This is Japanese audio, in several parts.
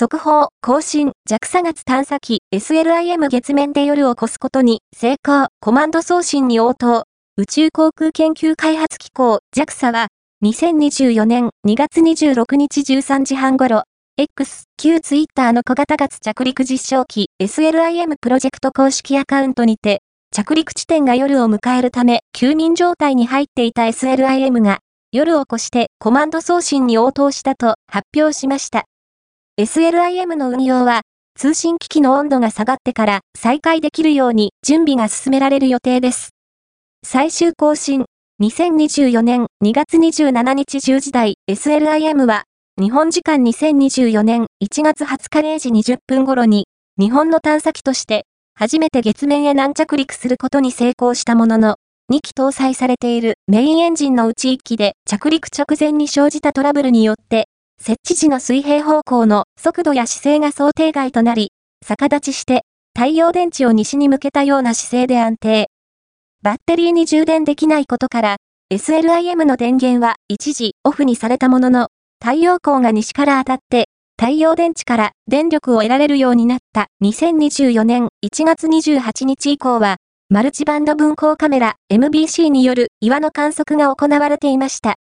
速報、更新、JAXA 月探査機 SLIM 月面で夜を越すことに成功、コマンド送信に応答。宇宙航空研究開発機構 JAXA は2024年2月26日13時半頃、X、旧ツイッターの小型月着陸実証機 SLIM プロジェクト公式アカウントにて、着陸地点が夜を迎えるため休眠状態に入っていた SLIM が夜を越してコマンド送信に応答したと発表しました。SLIM の運用は通信機器の温度が下がってから再開できるように準備が進められる予定です。最終更新、2024年2月27日10時台 SLIM は日本時間2024年1月20日0時20分頃に日本の探査機として初めて月面へ軟着陸することに成功したものの、2機搭載されているメインエンジンのうち1機で着陸直前に生じたトラブルによって、設置時の水平方向の速度や姿勢が想定外となり、逆立ちして太陽電池を西に向けたような姿勢で安定。バッテリーに充電できないことから、SLIM の電源は一時オフにされたものの、太陽光が西から当たって太陽電池から電力を得られるようになった2024年1月28日以降は、マルチバンド分光カメラ MBC による岩の観測が行われていました。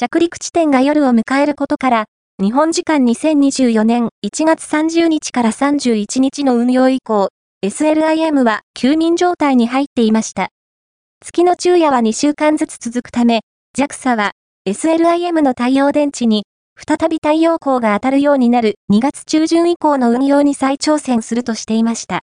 着陸地点が夜を迎えることから、日本時間2024年1月30日から31日の運用以降、SLIM は休眠状態に入っていました。月の昼夜は2週間ずつ続くため、JAXA は SLIM の太陽電池に再び太陽光が当たるようになる2月中旬以降の運用に再挑戦するとしていました。